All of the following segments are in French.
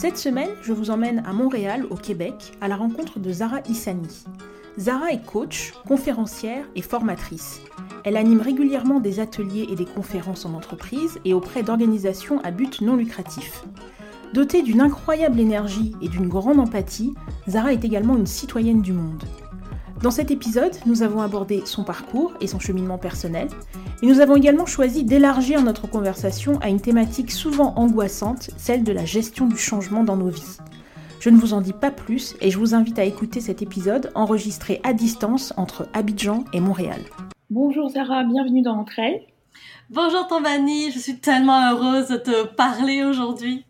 Cette semaine, je vous emmène à Montréal, au Québec, à la rencontre de Zara Issani. Zara est coach, conférencière et formatrice. Elle anime régulièrement des ateliers et des conférences en entreprise et auprès d'organisations à but non lucratif. Dotée d'une incroyable énergie et d'une grande empathie, Zara est également une citoyenne du monde. Dans cet épisode, nous avons abordé son parcours et son cheminement personnel, et nous avons également choisi d'élargir notre conversation à une thématique souvent angoissante, celle de la gestion du changement dans nos vies. Je ne vous en dis pas plus et je vous invite à écouter cet épisode enregistré à distance entre Abidjan et Montréal. Bonjour Sarah, bienvenue dans Entre elles. Bonjour Tombani, je suis tellement heureuse de te parler aujourd'hui.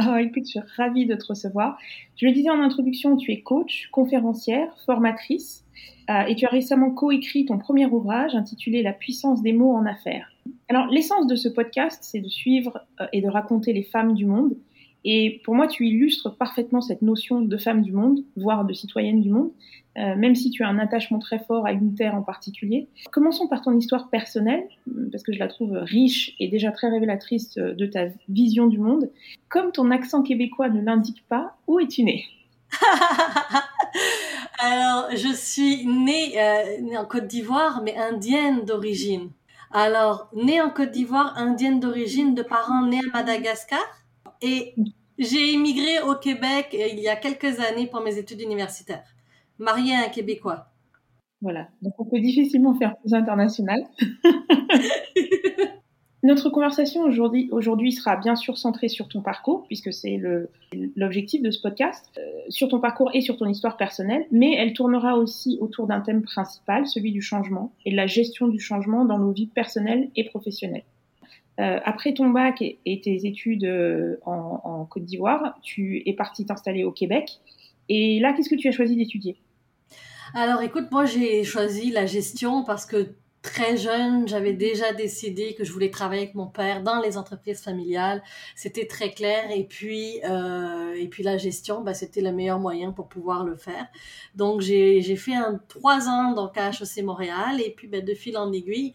Oh, écoute, je suis ravie de te recevoir. Je le disais en introduction, tu es coach, conférencière, formatrice. Euh, et tu as récemment coécrit ton premier ouvrage intitulé La puissance des mots en affaires. Alors l'essence de ce podcast, c'est de suivre euh, et de raconter les femmes du monde. Et pour moi, tu illustres parfaitement cette notion de femme du monde, voire de citoyenne du monde, euh, même si tu as un attachement très fort à une terre en particulier. Commençons par ton histoire personnelle, parce que je la trouve riche et déjà très révélatrice de ta vision du monde. Comme ton accent québécois ne l'indique pas, où es-tu née Alors, je suis née, euh, en Côte d'Ivoire, mais indienne d'origine. Alors, née en Côte d'Ivoire, indienne d'origine, de parents nés à Madagascar. Et j'ai immigré au Québec euh, il y a quelques années pour mes études universitaires. Mariée à un Québécois. Voilà, donc on peut difficilement faire plus international. Notre conversation aujourd'hui, sera bien sûr centrée sur ton parcours, puisque c'est l'objectif de ce podcast, euh, sur ton parcours et sur ton histoire personnelle, mais elle tournera aussi autour d'un thème principal, celui du changement et de la gestion du changement dans nos vies personnelles et professionnelles. Euh, après ton bac et, tes études euh, en, en Côte d'Ivoire, tu es parti t'installer au Québec. Et là, qu'est-ce que tu as choisi d'étudier? Alors écoute, moi j'ai choisi la gestion parce que très jeune, j'avais déjà décidé que je voulais travailler avec mon père dans les entreprises familiales. C'était très clair. Et puis, euh, et puis la gestion, bah, c'était le meilleur moyen pour pouvoir le faire. Donc, j'ai, fait un trois ans donc à HEC Montréal. Et puis, bah, de fil en aiguille,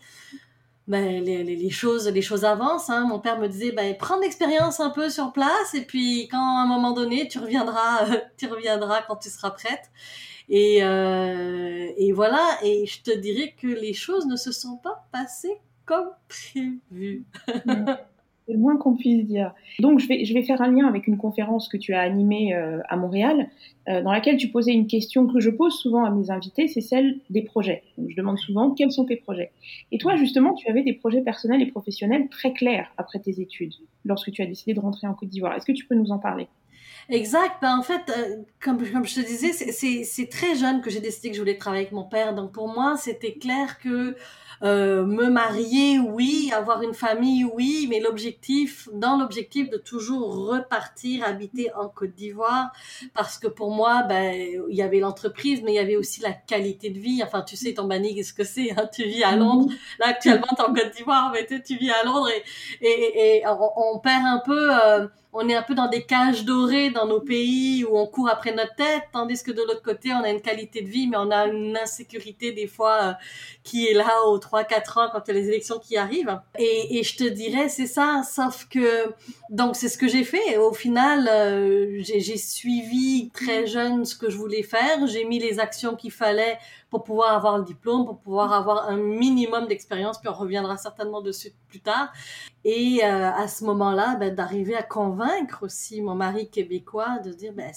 ben, les, les, les, choses, les choses avancent. Hein. Mon père me disait, ben, prends l'expérience un peu sur place. Et puis, quand à un moment donné, tu reviendras, tu reviendras quand tu seras prête. Et, euh, et voilà, et je te dirais que les choses ne se sont pas passées comme prévu. C'est le moins qu'on puisse dire. Donc, je vais, je vais faire un lien avec une conférence que tu as animée euh, à Montréal, euh, dans laquelle tu posais une question que je pose souvent à mes invités, c'est celle des projets. Donc, je demande souvent quels sont tes projets? Et toi, justement, tu avais des projets personnels et professionnels très clairs après tes études, lorsque tu as décidé de rentrer en Côte d'Ivoire. Est-ce que tu peux nous en parler? Exact. Ben, en fait, euh, comme, comme je te disais, c'est très jeune que j'ai décidé que je voulais travailler avec mon père. Donc pour moi, c'était clair que euh, me marier, oui, avoir une famille, oui, mais l'objectif, dans l'objectif de toujours repartir, habiter en Côte d'Ivoire, parce que pour moi, ben, il y avait l'entreprise, mais il y avait aussi la qualité de vie. Enfin, tu sais, ton banni, qu'est-ce que c'est hein? Tu vis à mhm. Londres. Là, actuellement, tu es en Côte d'Ivoire, mais tu vis à Londres et, et, et on, perd un peu... Euh, on est un peu dans des cages dorées dans nos pays où on court après notre tête, tandis que de l'autre côté, on a une qualité de vie, mais on a une insécurité des fois euh, qui est là aux 3-4 ans quand il y a les élections qui arrivent. Et, je te dirais, c'est ça, sauf que, donc c'est ce que j'ai fait. Au final, euh, j'ai suivi très jeune ce que je voulais faire, j'ai mis les actions qu'il fallait pour pouvoir avoir le diplôme, pour pouvoir avoir un minimum d'expérience, puis on reviendra certainement dessus plus tard. Et euh, à ce moment-là, ben, d'arriver à convaincre aussi mon mari québécois de dire, ben,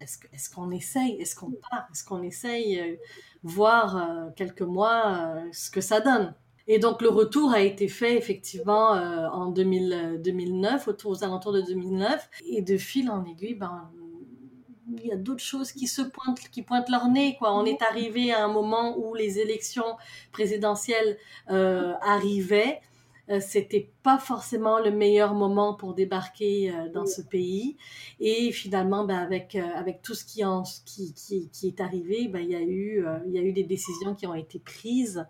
est-ce qu'on essaye, est-ce qu'on part, est-ce qu'on essaye, euh, voir euh, quelques mois ce que ça donne. Et donc le retour a été fait effectivement en 2000, 2009, autour aux alentours de 2009, et de fil en aiguille, ben, il y a d'autres choses qui se pointent, qui pointent leur nez. On est arrivé à un moment où les élections présidentielles euh, arrivaient. euh, c'était pas forcément le meilleur moment pour débarquer euh, dans ce pays. Et finalement, ben, avec, euh, avec tout ce qui, est arrivé, ben, il y a eu des décisions qui ont été prises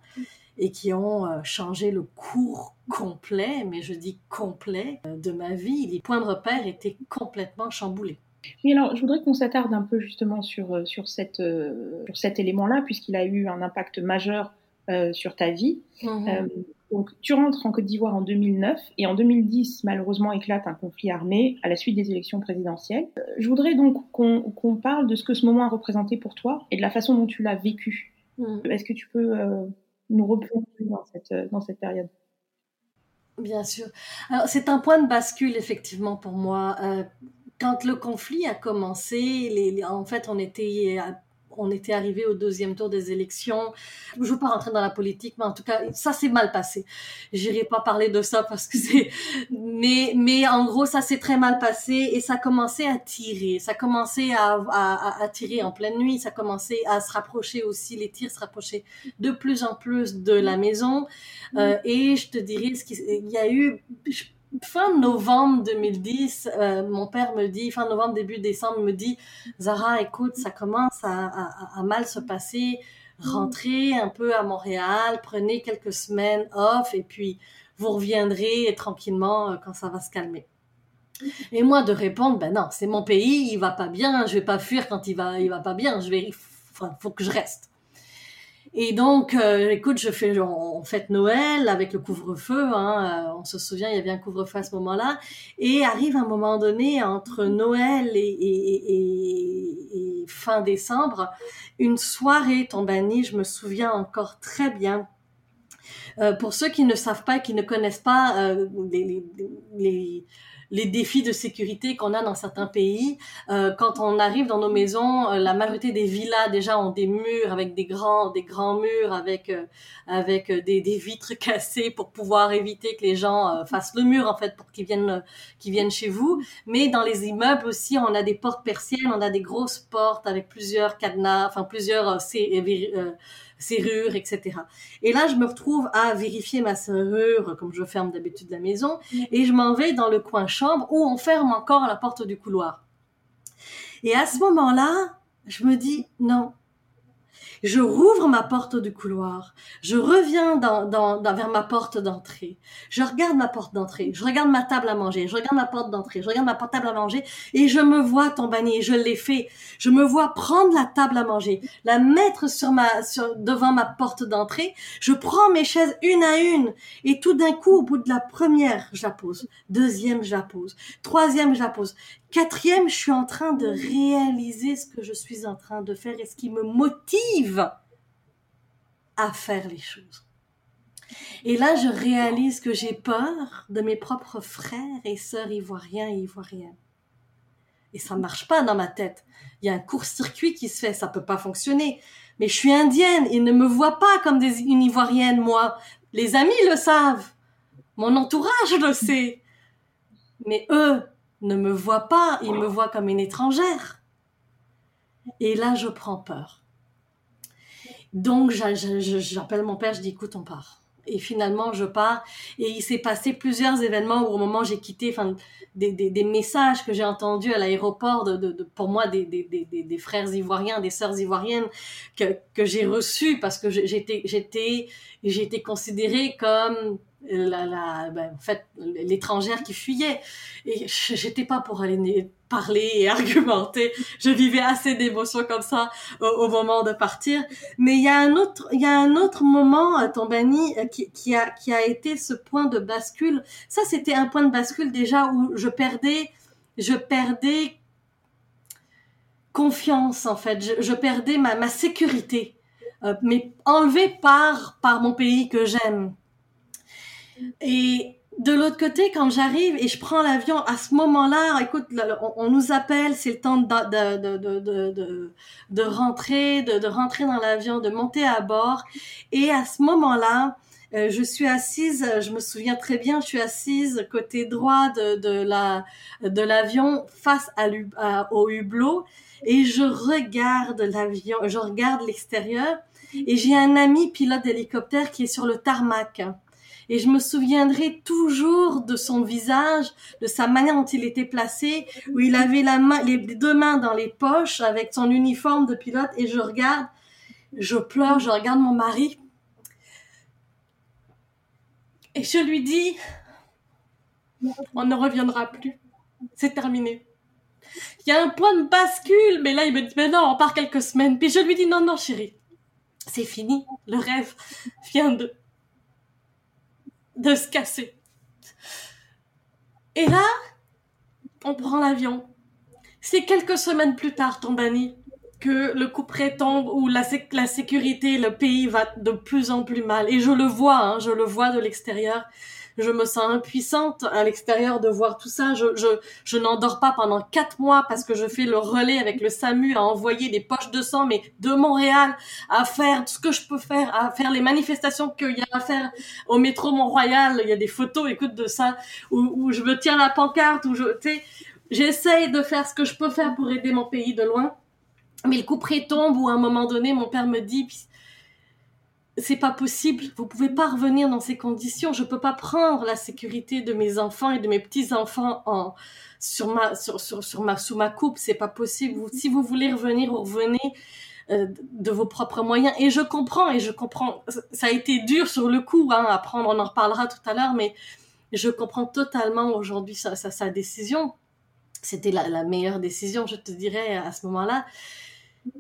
et qui ont changé le cours complet, mais je dis complet, de ma vie. Les points de repère étaient complètement chamboulés. Oui, alors je voudrais qu'on s'attarde un peu justement sur, sur, cette, sur cet élément-là, puisqu'il a eu un impact majeur sur ta vie. Mm-hmm. Donc, tu rentres en Côte d'Ivoire en 2009 et en 2010, malheureusement, éclate un conflit armé à la suite des élections présidentielles. Euh, je voudrais donc qu'on parle de ce que ce moment a représenté pour toi et de la façon dont tu l'as vécu. Mm. Est-ce que tu peux euh, nous replonger dans cette, euh, dans cette période? Bien sûr. Alors, c'est un point de bascule, effectivement, pour moi. Quand le conflit a commencé, les, en fait, on était on était arrivé au deuxième tour des élections. Je ne veux pas rentrer dans la politique, mais en tout cas, ça s'est mal passé. J'irai pas parler de ça parce que c'est, mais, mais en gros, ça s'est très mal passé et ça commençait à tirer. Ça commençait à, à, à, tirer en pleine nuit. Ça commençait à se rapprocher aussi, les tirs se rapprochaient de plus en plus de la maison. Euh, et je te dirais, ce qu'il y a eu, fin novembre 2010, euh, mon père me dit, fin novembre, début décembre, me dit, Zara, écoute, ça commence à, mal se passer, rentrez un peu à Montréal, prenez quelques semaines off et puis vous reviendrez tranquillement euh, quand ça va se calmer. Et moi de répondre, ben non, c'est mon pays, il va pas bien, je vais pas fuir quand il va, il va pas bien, je vais, faut que je reste. Et donc, euh, écoute, je fais, on fête Noël avec le couvre-feu. Hein, euh, on se souvient, il y avait un couvre-feu à ce moment-là. Et arrive un moment donné entre Noël et, et, et, et fin décembre, une soirée Tombani. Je me souviens encore très bien. Euh, pour ceux qui ne savent pas, qui ne connaissent pas euh, les, les les défis de sécurité qu'on a dans certains pays. Euh, quand on arrive dans nos maisons, euh, la majorité des villas déjà ont des murs avec des grands, des grands murs avec euh, avec des, des, vitres cassées pour pouvoir éviter que les gens fassent le mur en fait pour qu'ils viennent qu'ils viennent chez vous. Mais dans les immeubles aussi, on a des portes persiennes, on a des grosses portes avec plusieurs cadenas, enfin plusieurs serrure, etc. Et là, je me retrouve à vérifier ma serrure, comme je ferme d'habitude la maison, et je m'en vais dans le coin chambre où on ferme encore la porte du couloir. Et à ce moment-là, je me dis, non, je rouvre ma porte du couloir. Je reviens dans, dans, vers ma porte d'entrée. Je regarde ma porte d'entrée. Je regarde ma table à manger. Je regarde ma porte d'entrée. Je regarde ma table à manger et je me vois tomber. Je l'ai fait. Je me vois prendre la table à manger, la mettre sur ma, devant ma porte d'entrée. Je prends mes chaises une à une et tout d'un coup, au bout de la première, je la pose. Deuxième, je la pose. Troisième, je la pose. Quatrième, je suis en train de réaliser ce que je suis en train de faire et ce qui me motive à faire les choses. Et là, je réalise que j'ai peur de mes propres frères et sœurs ivoiriens et ivoiriennes. Et ça marche pas dans ma tête. Il y a un court-circuit qui se fait, ça peut pas fonctionner. Mais je suis indienne, ils ne me voient pas comme une ivoirienne, moi. Les amis le savent. Mon entourage le sait. Mais eux, ne me voit pas, il me voit comme une étrangère. Et là, je prends peur. Donc, j'appelle mon père, je dis, écoute, on part. Et finalement, je pars. Et il s'est passé plusieurs événements où, au moment où j'ai quitté, enfin, des, des, messages que j'ai entendus à l'aéroport, de, de, pour moi, des, des, frères ivoiriens, des sœurs ivoiriennes que, que j'ai reçus parce que j'étais, j'étais, j'étais considérée comme la, ben, en fait, l'étrangère qui fuyait. Et j'étais pas pour aller parler et argumenter. Je vivais assez d'émotions comme ça au, moment de partir. Mais il y a un autre, il y a un autre moment, euh, Tombani, euh, qui, qui a, qui a été ce point de bascule. Ça, c'était un point de bascule déjà où je perdais, je perdais confiance, en fait. Je, perdais ma, ma sécurité. Euh, mais enlevée par, par mon pays que j'aime. Et de l'autre côté, quand j'arrive et je prends l'avion, à ce moment-là, écoute, on, nous appelle, c'est le temps de, de, de, de, de rentrer, de, rentrer dans l'avion, de monter à bord. Et à ce moment-là, euh, je suis assise, je me souviens très bien, je suis assise côté droit de, de la de l'avion face au hublot et je regarde l'avion, je regarde l'extérieur et j'ai un ami pilote d'hélicoptère qui est sur le tarmac Et je me souviendrai toujours de son visage, de sa manière dont il était placé, où il avait les deux mains dans les poches avec son uniforme de pilote et je regarde, je pleure, je regarde mon mari. Et je lui dis, on ne reviendra plus. C'est terminé. Il y a un point de bascule, mais là il me dit, mais non, on part quelques semaines. Puis je lui dis, non, non, chérie, c'est fini. Le rêve vient de, de se casser. Et là, on prend l'avion. C'est quelques semaines plus tard, Tombani, que le coup près tombe, où la, la sécurité, le pays va de plus en plus mal. Et je le vois, hein, je le vois de l'extérieur je me sens impuissante à l'extérieur de voir tout ça. Je, je, je n'endors pas pendant quatre mois parce que je fais le relais avec le SAMU à envoyer des poches de sang, mais de Montréal, à faire ce que je peux faire, à faire les manifestations qu'il y a à faire au métro Mont-Royal. Il y a des photos, écoute, de ça, où, où je me tiens la pancarte, où je, tu sais, j'essaye de faire ce que je peux faire pour aider mon pays de loin. Mais le coup près tombe où à un moment donné, mon père me dit, c'est pas possible. Vous pouvez pas revenir dans ces conditions. Je peux pas prendre la sécurité de mes enfants et de mes petits enfants en sur ma sur ma sous ma coupe. C'est pas possible. si vous voulez revenir, vous revenez euh, de vos propres moyens. Et je comprends et je comprends. Ça a été dur sur le coup hein, à prendre. On en reparlera tout à l'heure, mais je comprends totalement aujourd'hui sa, sa, sa décision. C'était la, la meilleure décision, je te dirais à ce moment-là.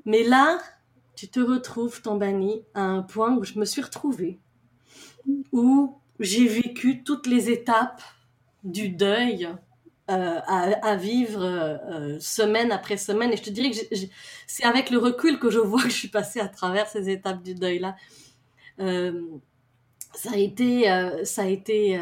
Mais là, tu te retrouves, Tambani, à un point où je me suis retrouvée, où j'ai vécu toutes les étapes du deuil euh, à, vivre euh, semaine après semaine. Et je te dirais que c'est avec le recul que je vois que je suis passée à travers ces étapes du deuil-là. Euh, ça a été, ça a été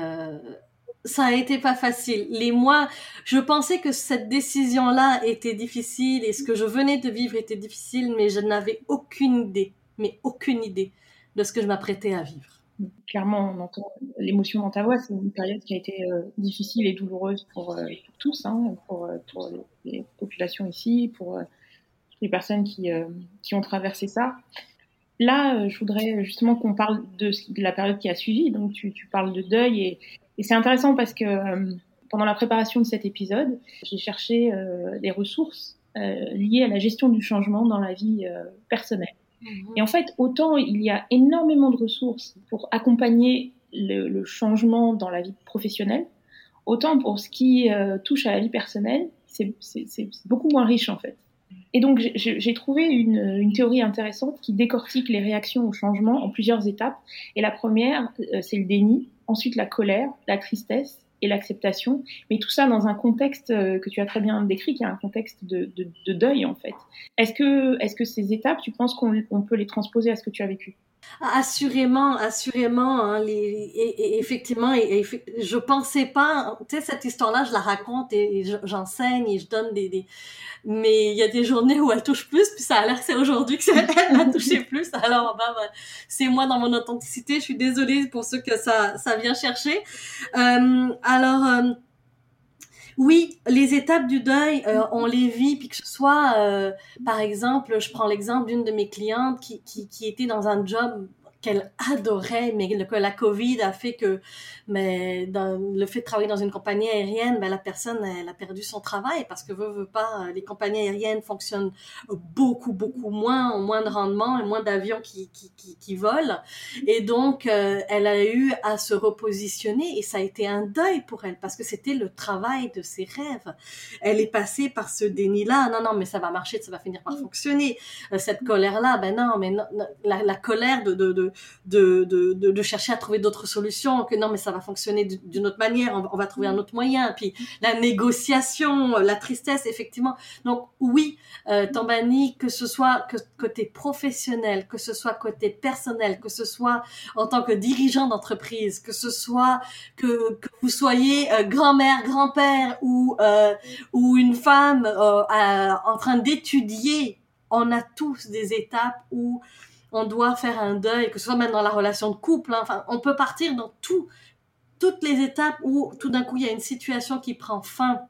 ça a été pas facile. Les mois, je pensais que cette décision-là était difficile et ce que je venais de vivre était difficile, mais je n'avais aucune idée, mais aucune idée de ce que je m'apprêtais à vivre. Clairement, on entend l'émotion dans ta voix. C'est une période qui a été euh, difficile et douloureuse pour, euh, tous, hein, pour, euh, pour, les populations ici, pour les personnes qui, qui ont traversé ça. Là, je voudrais justement qu'on parle de, de, la période qui a suivi. Donc, tu, tu parles de deuil et, et c'est intéressant parce que euh, pendant la préparation de cet épisode, j'ai cherché euh, des ressources euh, liées à la gestion du changement dans la vie personnelle. Mhm. Et en fait, autant il y a énormément de ressources pour accompagner le, le changement dans la vie professionnelle, autant pour ce qui touche à la vie personnelle, c'est beaucoup moins riche en fait. Et donc j'ai trouvé une, théorie intéressante qui décortique les réactions au changement en plusieurs étapes. Et la première, c'est le déni ensuite la colère, la tristesse et l'acceptation, mais tout ça dans un contexte euh, que tu as très bien décrit, qui est un contexte de, de, de deuil en fait. Est-ce que, est-ce que ces étapes, tu penses qu'on peut les transposer à ce que tu as vécu? Assurément, assurément, hein, les, et, effectivement, et, je pensais pas, tu sais, cette histoire-là, je la raconte et, j'enseigne et je donne des, des mais il y a des journées où elle touche plus, puis ça a l'air que c'est aujourd'hui que elle a touché plus. Alors, bah, c'est moi dans mon authenticité. Je suis désolée pour ceux que ça, ça vient chercher. Euh, alors. Euh, oui, les étapes du deuil, euh, on les vit, puis que ce soit, euh, par exemple, je prends l'exemple d'une de mes clientes qui, qui, qui était dans un job qu'elle adorait, mais que la Covid a fait que, mais dans le fait de travailler dans une compagnie aérienne, ben la personne elle a perdu son travail parce que veut veut pas, les compagnies aériennes fonctionnent beaucoup beaucoup moins, ont moins de rendement et moins d'avions qui, qui, qui, qui, volent, et donc euh, elle a eu à se repositionner et ça a été un deuil pour elle parce que c'était le travail de ses rêves. Elle est passée par ce déni-là, non non mais ça va marcher, ça va finir par fonctionner. Euh, cette colère-là, ben non mais la, la colère de, de, de de, de, de, chercher à trouver d'autres solutions, que non, mais ça va fonctionner d'une autre manière, on, va trouver un autre moyen. Puis la négociation, la tristesse, effectivement. Donc oui, euh, Tambani, que ce soit que, côté professionnel, que ce soit côté personnel, que ce soit en tant que dirigeant d'entreprise, que ce soit que, que vous soyez euh, grand-mère, grand-père ou, euh, ou une femme euh, en train d'étudier, on a tous des étapes où on doit faire un deuil, que ce soit même dans la relation de couple. Hein. enfin, on peut partir dans tout, toutes les étapes où tout d'un coup il y a une situation qui prend fin.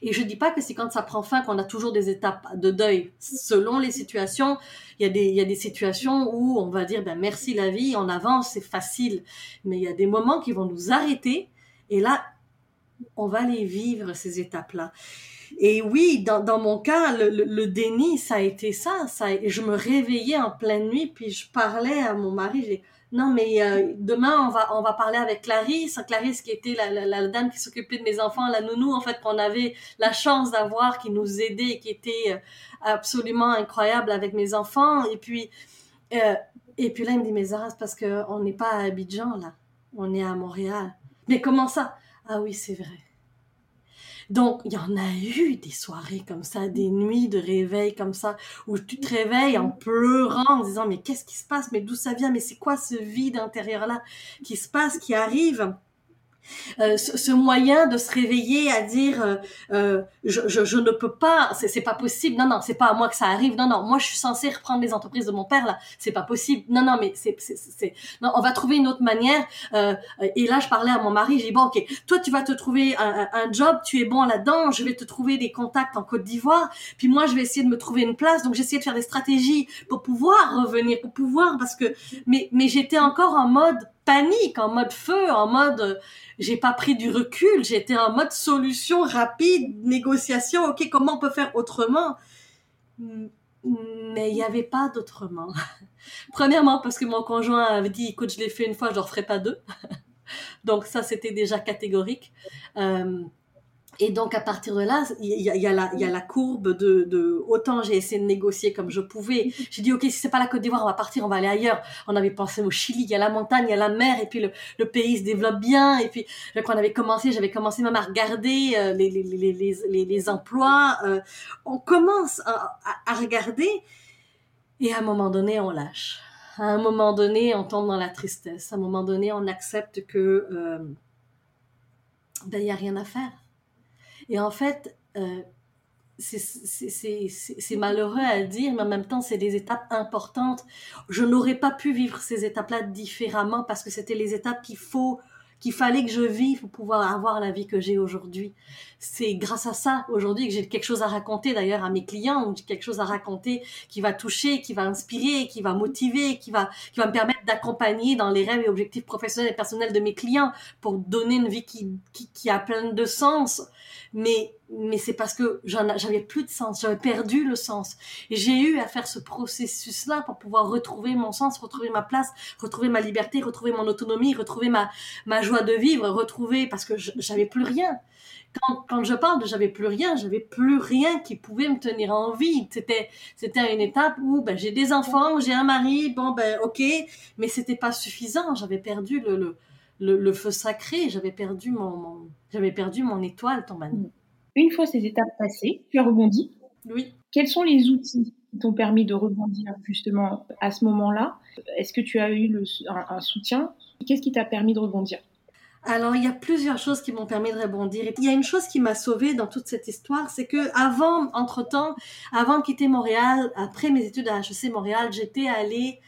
Et je dis pas que c'est quand ça prend fin qu'on a toujours des étapes de deuil. Selon les situations, il y a des, il y a des situations où on va dire, ben, merci la vie, on avance, c'est facile. Mais il y a des moments qui vont nous arrêter. Et là, on va les vivre, ces étapes-là. Et oui, dans, dans mon cas, le, le, déni, ça a été ça. ça je me réveillais en pleine nuit, puis je parlais à mon mari, j'ai non, mais euh, demain, on va, on va parler avec Clarisse. Clarisse qui était la, la, la dame qui s'occupait de mes enfants, la nounou, en fait, qu'on avait la chance d'avoir, qui nous aidait et qui était euh, absolument incroyable avec mes enfants. Et puis, euh, et puis là, il me dit, mais Zara, parce qu'on n'est pas à Abidjan, là. On est à Montréal. Mais comment ça? Ah oui, c'est vrai. Donc, il y en a eu des soirées comme ça, des nuits de réveil comme ça, où tu te réveilles en pleurant, en disant, mais qu'est-ce qui se passe? Mais d'où ça vient? Mais c'est quoi ce vide intérieur-là qui se passe, qui arrive? Euh, ce, moyen de se réveiller à dire euh, euh, je, je, je, ne peux pas, c'est pas possible. Non, non, c'est pas à moi que ça arrive. Non, non, moi je suis censée reprendre les entreprises de mon père là. C'est pas possible. Non, non, mais c'est, c'est, non, on va trouver une autre manière. Euh, et là, je parlais à mon mari. J'ai dit bon, ok, toi tu vas te trouver un, un, job, tu es bon là-dedans. Je vais te trouver des contacts en Côte d'Ivoire. Puis moi, je vais essayer de me trouver une place. Donc j'essayais de faire des stratégies pour pouvoir revenir, pour pouvoir parce que mais mais j'étais encore en mode panique, en mode feu, en mode euh, j'ai pas pris du recul, j'étais en mode solution rapide, négociation, ok, comment on peut faire autrement? Mais il n'y avait pas d'autrement. Premièrement, parce que mon conjoint avait dit, écoute, je l'ai fait une fois, je ne referai pas deux. Donc ça, c'était déjà catégorique. Euh, et donc à partir de là, il y a, y a, la, y a la courbe de, de autant j'ai essayé de négocier comme je pouvais. J'ai dit ok si c'est pas la Côte d'Ivoire, on va partir, on va aller ailleurs. On avait pensé au Chili, il y a la montagne, il y a la mer, et puis le, le pays se développe bien. Et puis quand on avait commencé, j'avais commencé même à regarder euh, les, les, les, les, les emplois. Euh, on commence à, à, regarder, et à un moment donné, on lâche. À un moment donné, on tombe dans la tristesse. À un moment donné, on accepte que euh, ben il y a rien à faire et en fait, euh, c'est malheureux à dire, mais en même temps, c'est des étapes importantes. Je n'aurais pas pu vivre ces étapes-là différemment parce que c'était les étapes qu'il faut qu'il fallait que je vive pour pouvoir avoir la vie que j'ai aujourd'hui. C'est grâce à ça aujourd'hui que j'ai quelque chose à raconter d'ailleurs à mes clients, quelque chose à raconter qui va toucher, qui va inspirer, qui va motiver, qui va qui va me permettre d'accompagner dans les rêves et objectifs professionnels et personnels de mes clients pour donner une vie qui, qui a plein de sens. Mais mais c'est parce que j'avais plus de sens, j'avais perdu le sens. Et j'ai eu à faire ce processus-là pour pouvoir retrouver mon sens, retrouver ma place, retrouver ma liberté, retrouver mon autonomie, retrouver ma, ma joie de vivre, retrouver, parce que j'avais plus rien. Quand, quand je parle de j'avais plus rien, j'avais plus rien qui pouvait me tenir en vie. C'était, c'était une étape où, ben, j'ai des enfants, j'ai un mari, bon, ben, ok, mais c'était pas suffisant. J'avais perdu le, le, le, feu sacré, j'avais perdu mon, j'avais perdu mon étoile, Tombani. Une fois ces étapes passées, tu as rebondi. Oui. Quels sont les outils qui t'ont permis de rebondir justement à ce moment-là? Est-ce que tu as eu le, un, soutien? Qu'est-ce qui t'a permis de rebondir? Alors, il y a plusieurs choses qui m'ont permis de rebondir. il y a une chose qui m'a sauvée dans toute cette histoire, c'est que avant, entre-temps, avant de quitter Montréal, après mes études à HEC Montréal, j'étais allée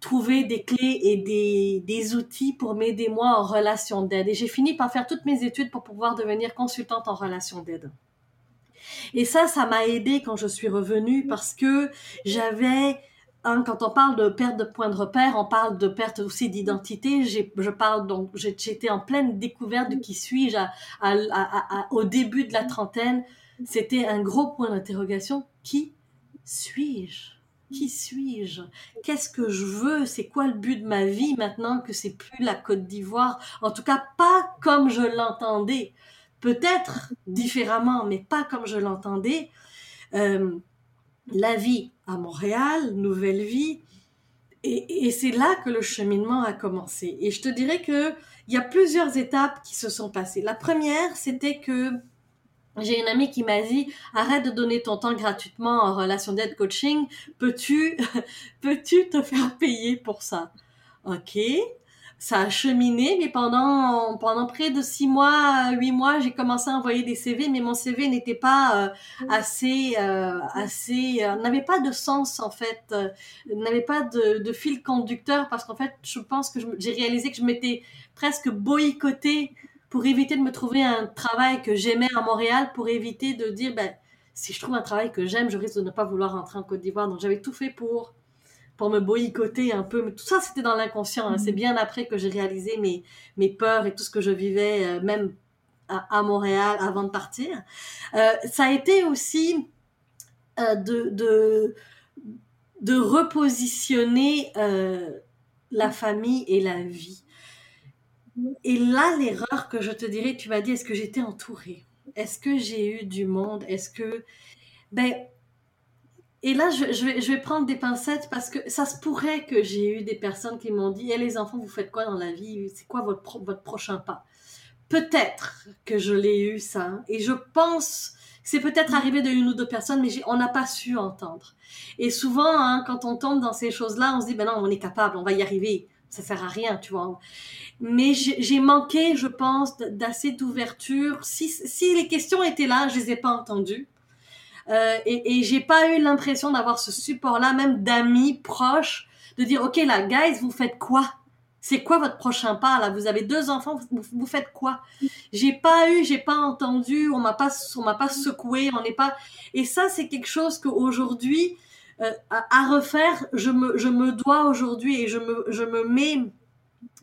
trouver des clés et des, des outils pour m'aider moi en relation d'aide. Et j'ai fini par faire toutes mes études pour pouvoir devenir consultante en relation d'aide. Et ça, ça m'a aidé quand je suis revenue parce que j'avais Hein, quand on parle de perte de point de repère, on parle de perte aussi d'identité. Je parle donc, j'étais en pleine découverte de qui suis-je au début de la trentaine. C'était un gros point d'interrogation. Qui suis-je? Qui suis-je? Qu'est-ce que je veux? C'est quoi le but de ma vie maintenant que c'est plus la Côte d'Ivoire? En tout cas, pas comme je l'entendais. Peut-être différemment, mais pas comme je l'entendais. Euh, la vie à Montréal, nouvelle vie. Et, et c'est là que le cheminement a commencé. Et je te dirais que il y a plusieurs étapes qui se sont passées. La première, c'était que j'ai une amie qui m'a dit arrête de donner ton temps gratuitement en relation d'aide coaching. Peux-tu peux-tu te faire payer pour ça? Ok. Ça a cheminé, mais pendant pendant près de six mois, huit mois, j'ai commencé à envoyer des CV, mais mon CV n'était pas euh, assez euh, assez euh, n'avait pas de sens en fait, n'avait pas de, de fil conducteur parce qu'en fait, je pense que j'ai réalisé que je m'étais presque boycotté pour éviter de me trouver un travail que j'aimais à Montréal, pour éviter de dire, ben, si je trouve un travail que j'aime, je risque de ne pas vouloir rentrer en Côte d'Ivoire. Donc j'avais tout fait pour pour me boycotter un peu. Mais tout ça, c'était dans l'inconscient. Hein. C'est mm. bien après que j'ai réalisé mes, mes peurs et tout ce que je vivais, euh, même à, Montréal, avant de partir. Euh, ça a été aussi euh, de, de, de repositionner la famille et la vie. Et là, l'erreur que je te dirais, tu m'as dit, est-ce que j'étais entourée? Est-ce que j'ai eu du monde? Est-ce que... Ben, et là, je, vais, prendre des pincettes parce que ça se pourrait que j'ai eu des personnes qui m'ont dit, eh les enfants, vous faites quoi dans la vie? C'est quoi votre, votre prochain pas Peut-être que je l'ai eu ça. Et je pense, c'est peut-être arrivé de une ou deux personnes, mais on n'a pas su entendre. Et souvent, hein, quand on tombe dans ces choses-là, on se dit, ben non, on est capable, on va y arriver. Ça sert à rien, tu vois. Mais j'ai manqué, je pense, d'assez d'ouverture. Si, les questions étaient là, je les ai pas entendues. Euh, et, et j'ai pas eu l'impression d'avoir ce support-là, même d'amis proches, de dire, OK, là, guys, vous faites quoi? C'est quoi votre prochain pas là? Vous avez deux enfants, vous, faites quoi? J'ai pas eu, j'ai pas entendu, on m'a pas, on m'a pas secoué, on n'est pas. Et ça, c'est quelque chose qu'aujourd'hui, à, à, refaire, je me, je me dois aujourd'hui et je me, je me mets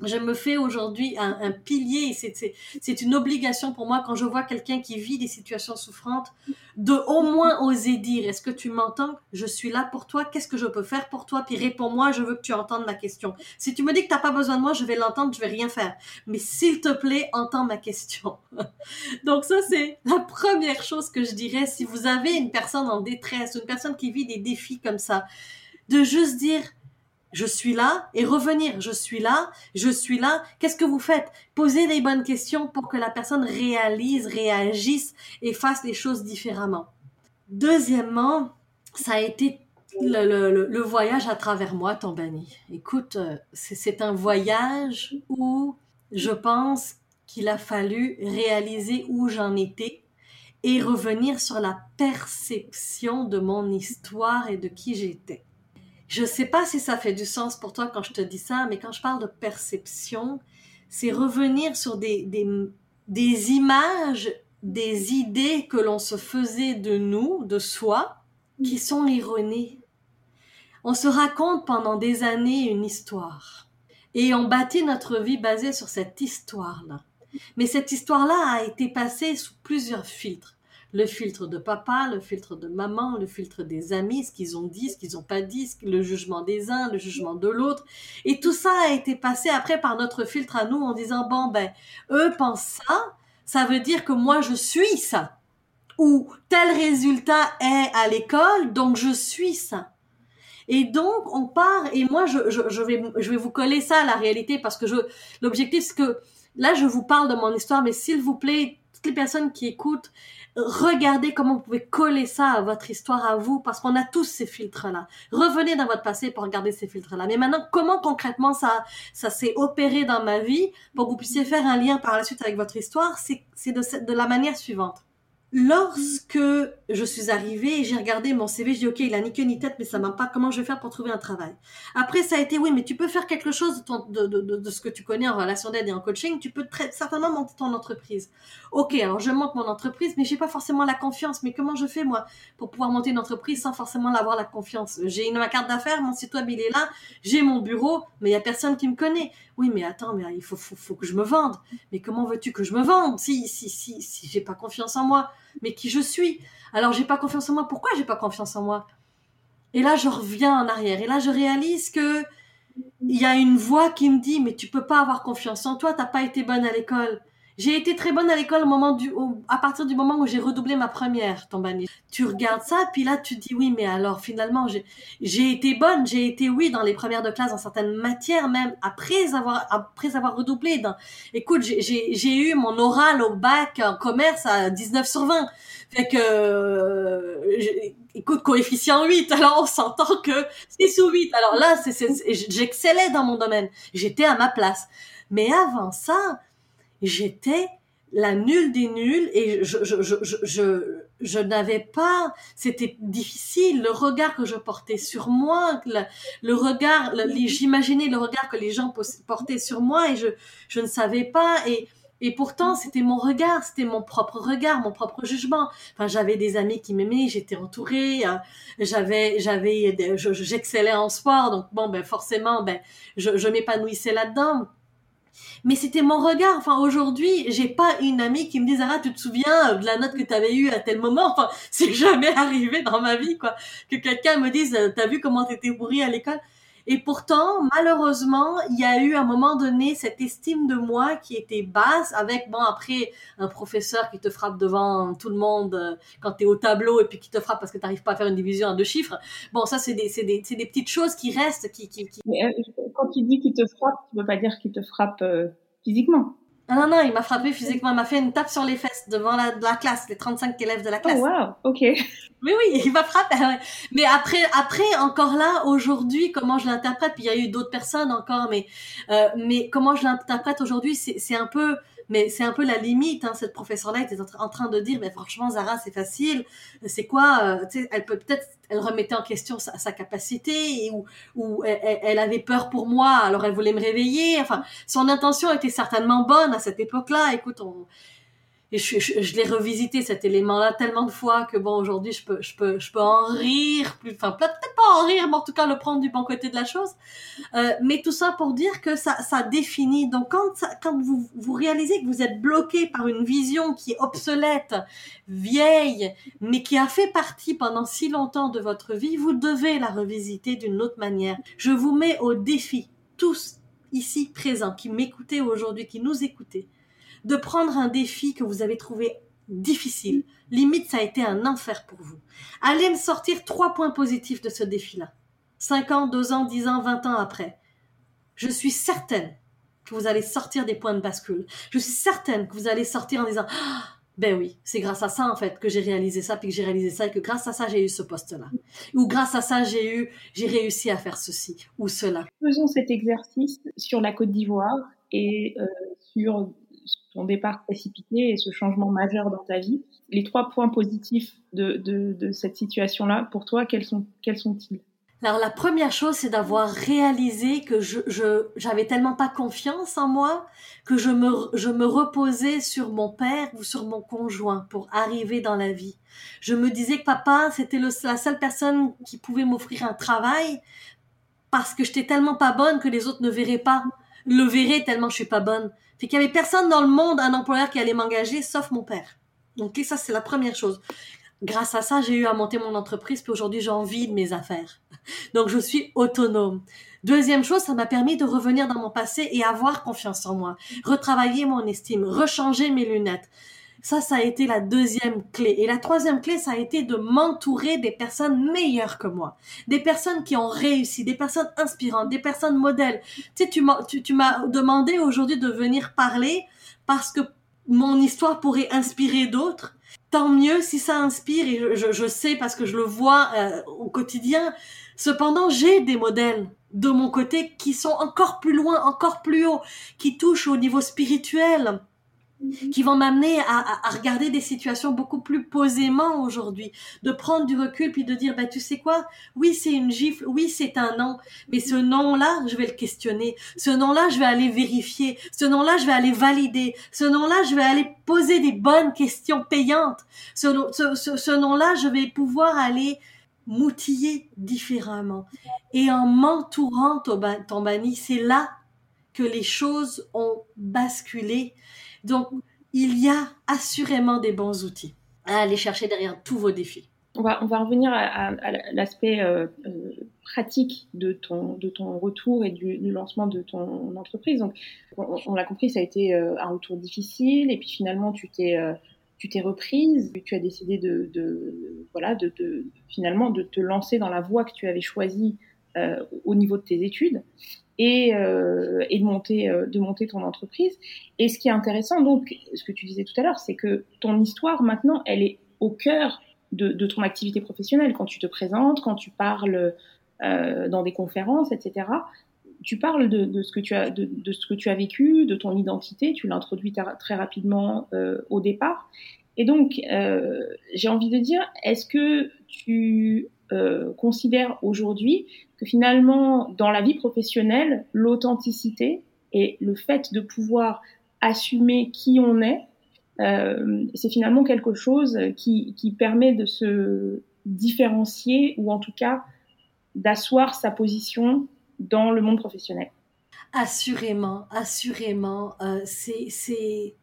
je me fais aujourd'hui un, un, pilier, c'est une obligation pour moi quand je vois quelqu'un qui vit des situations souffrantes, de au moins oser dire, est-ce que tu m'entends? Je suis là pour toi, qu'est-ce que je peux faire pour toi? Puis réponds-moi, je veux que tu entendes ma question. Si tu me dis que tu n'as pas besoin de moi, je vais l'entendre, je vais rien faire. Mais s'il te plaît, entends ma question. Donc ça, c'est la première chose que je dirais si vous avez une personne en détresse, une personne qui vit des défis comme ça, de juste dire, je suis là et revenir, je suis là, je suis là, qu'est-ce que vous faites? Posez les bonnes questions pour que la personne réalise, réagisse et fasse les choses différemment. Deuxièmement, ça a été le, voyage à travers moi, Tombani. Écoute, euh, c'est un voyage où je pense qu'il a fallu réaliser où j'en étais et revenir sur la perception de mon histoire et de qui j'étais. Je sais pas si ça fait du sens pour toi quand je te dis ça, mais quand je parle de perception, c'est revenir sur des, des, des images, des idées que l'on se faisait de nous, de soi, qui sont erronées. On se raconte pendant des années une histoire. Et on bâtit notre vie basée sur cette histoire-là. Mais cette histoire-là a été passée sous plusieurs filtres le filtre de papa, le filtre de maman, le filtre des amis, ce qu'ils ont dit, ce qu'ils n'ont pas dit, le jugement des uns, le jugement de l'autre. Et tout ça a été passé après par notre filtre à nous en disant, bon, ben, eux pensent ça, ça veut dire que moi je suis ça. Ou tel résultat est à l'école, donc je suis ça. Et donc, on part, et moi, je, je, vais, je vais vous coller ça à la réalité parce que je, l'objectif, c'est que là, je vous parle de mon histoire, mais s'il vous plaît, toutes les personnes qui écoutent, regardez comment vous pouvez coller ça à votre histoire à vous, parce qu'on a tous ces filtres-là. Revenez dans votre passé pour regarder ces filtres-là. Mais maintenant, comment concrètement ça, ça s'est opéré dans ma vie pour que vous puissiez faire un lien par la suite avec votre histoire, c'est de, de la manière suivante. Lorsque je suis arrivée j'ai regardé mon CV, je dis ok, il a ni queue ni tête, mais ça m'a pas. Comment je vais faire pour trouver un travail? Après, ça a été oui, mais tu peux faire quelque chose de, de, de, ce que tu connais en relation d'aide et en coaching. Tu peux certainement monter ton entreprise. Ok, alors je monte mon entreprise, mais j'ai pas forcément la confiance. Mais comment je fais moi pour pouvoir monter une entreprise sans forcément avoir la confiance? J'ai ma carte d'affaires, mon site web il est là, j'ai mon bureau, mais il y a personne qui me connaît. Oui, mais attends, mais il faut, faut, faut que je me vende. Mais comment veux-tu que je me vende? Si si si si j'ai pas confiance en moi mais qui je suis. Alors j'ai pas confiance en moi. Pourquoi j'ai pas confiance en moi? Et là je reviens en arrière. Et là je réalise que il y a une voix qui me dit mais tu peux pas avoir confiance en toi. T'as pas été bonne à l'école. J'ai été très bonne à l'école au moment du, à partir du moment où j'ai redoublé ma première tombanie. Tu regardes ça, puis là tu dis oui, mais alors finalement j'ai, j'ai été bonne, j'ai été oui dans les premières de classe dans certaines matières même après avoir après avoir redoublé. Dans, écoute, j'ai, j'ai, j'ai eu mon oral au bac en commerce à 19 sur 20. Fait que euh, écoute coefficient 8, alors on s'entend que 6 ou 8. Alors là c'est, c'est, j'excellais dans mon domaine. J'étais à ma place. Mais avant ça, j'étais la nulle des nulles et je, je, je, je, je n'avais pas, c'était difficile, le regard que je portais sur moi, le, regard, j'imaginais le regard que les gens portaient sur moi et je, je ne savais pas et Et pourtant, c'était mon regard, c'était mon propre regard, mon propre jugement. Enfin, j'avais des amis qui m'aimaient, j'étais entourée, euh, j'avais, j'avais, j'excellais en sport, donc bon, ben forcément, ben je m'épanouissais là-dedans. Mais c'était mon regard. Enfin, aujourd'hui, j'ai pas une amie qui me dise, ah, tu te souviens de la note que tu avais eue à tel moment? Enfin, c'est jamais arrivé dans ma vie, quoi. Que quelqu'un me dise, t'as vu comment t'étais bourré à l'école? Et pourtant, malheureusement, il y a eu à un moment donné cette estime de moi qui était basse, avec, bon, après, un professeur qui te frappe devant tout le monde euh, quand tu es au tableau et puis qui te frappe parce que tu n'arrives pas à faire une division en deux chiffres. Bon, ça, c'est des, des, des, petites choses qui restent. Qui, qui. Mais, euh, quand tu dis qu'il te frappe, tu veux pas dire qu'il te frappe euh, physiquement ah non, non, il m'a frappé physiquement. Il m'a fait une tape sur les fesses devant la, la classe, les 35 élèves de la classe. Oh, wow, ok. Oui, oui, il m'a frappé. Mais après, après, encore là, aujourd'hui, comment je l'interprète, puis il y a eu d'autres personnes encore, mais, euh, mais comment je l'interprète aujourd'hui, c'est un peu, mais c'est un peu la limite. Hein, cette professeure-là était en train de dire, mais franchement, Zara, c'est facile. C'est quoi euh, Elle peut peut-être, elle remettait en question sa, capacité ou, ou elle, elle, avait peur pour moi, alors elle voulait me réveiller. Enfin, son intention était certainement bonne à cette époque-là. Écoute, et je, je, je l'ai revisité cet élément-là tellement de fois que bon aujourd'hui je peux je peux je peux en rire plus enfin peut-être pas en rire mais en tout cas le prendre du bon côté de la chose. Euh, mais tout ça pour dire que ça ça définit. Donc quand ça, quand vous vous réalisez que vous êtes bloqué par une vision qui est obsolète vieille mais qui a fait partie pendant si longtemps de votre vie vous devez la revisiter d'une autre manière. Je vous mets au défi tous ici présents qui m'écoutez aujourd'hui qui nous écoutez de prendre un défi que vous avez trouvé difficile. Limite, ça a été un enfer pour vous. Allez me sortir trois points positifs de ce défi-là. Cinq ans, deux ans, dix ans, vingt ans après. Je suis certaine que vous allez sortir des points de bascule. Je suis certaine que vous allez sortir en disant, ah, ben oui, c'est grâce à ça en fait que j'ai réalisé ça, puis que j'ai réalisé ça, et que grâce à ça j'ai eu ce poste-là, ou grâce à ça j'ai eu, j'ai réussi à faire ceci ou cela. Faisons cet exercice sur la Côte d'Ivoire et euh, sur ton départ précipité et ce changement majeur dans ta vie. Les trois points positifs de, de, cette situation-là, pour toi, quels sont quels sont-ils? Alors la première chose, c'est d'avoir réalisé que je j'avais tellement pas confiance en moi que je me je me reposais sur mon père ou sur mon conjoint pour arriver dans la vie. Je me disais que papa c'était la seule personne qui pouvait m'offrir un travail parce que j'étais tellement pas bonne que les autres ne verraient pas le verraient tellement je suis pas bonne. Fait qu'il y avait personne dans le monde, un employeur qui allait m'engager, sauf mon père. Donc ça, c'est la première chose. Grâce à ça, j'ai eu à monter mon entreprise, puis aujourd'hui, j'ai envie de mes affaires. Donc je suis autonome. Deuxième chose, ça m'a permis de revenir dans mon passé et avoir confiance en moi, retravailler mon estime, rechanger mes lunettes, ça, ça a été la deuxième clé. Et la troisième clé, ça a été de m'entourer des personnes meilleures que moi, des personnes qui ont réussi, des personnes inspirantes, des personnes modèles. Tu sais, tu m'as, demandé aujourd'hui de venir parler parce que mon histoire pourrait inspirer d'autres. Tant mieux si ça inspire et je, sais parce que je le vois euh, au quotidien. Cependant, j'ai des modèles de mon côté qui sont encore plus loin, encore plus haut, qui touchent au niveau spirituel. Qui vont m'amener à, regarder des situations beaucoup plus posément aujourd'hui, de prendre du recul puis de dire bah tu sais quoi, oui c'est une gifle, oui c'est un nom, mais ce nom-là je vais le questionner, ce nom-là je vais aller vérifier, ce nom-là je vais aller valider, ce nom-là je vais aller poser des bonnes questions payantes, ce, ce, nom-là je vais pouvoir aller m'outiller différemment. Et en m'entourant Tombani, c'est là que les choses ont basculé donc, il y a assurément des bons outils à aller chercher derrière tous vos défis. On va, on va revenir à, l'aspect euh, euh, pratique de ton, de ton retour et du, lancement de ton entreprise. Donc, on, l'a compris, ça a été euh, un retour difficile et puis finalement, tu t'es tu t'es reprise, tu as décidé de, voilà, de, de, finalement de te lancer dans la voie que tu avais choisie au niveau de tes études et, euh, de monter euh, de monter ton entreprise. Et ce qui est intéressant, donc, ce que tu disais tout à l'heure, c'est que ton histoire maintenant, elle est au cœur de, ton activité professionnelle. Quand tu te présentes, quand tu parles euh, dans des conférences, etc. Tu parles de, ce que tu as de, ce que tu as vécu, de ton identité. Tu l'introduis très rapidement euh, au départ. Et donc, euh, j'ai envie de dire, est-ce que tu euh, considères aujourd'hui que finalement, dans la vie professionnelle, l'authenticité et le fait de pouvoir assumer qui on est, euh, c'est finalement quelque chose qui, qui permet de se différencier ou en tout cas d'asseoir sa position dans le monde professionnel. Assurément, assurément. Euh, c'est,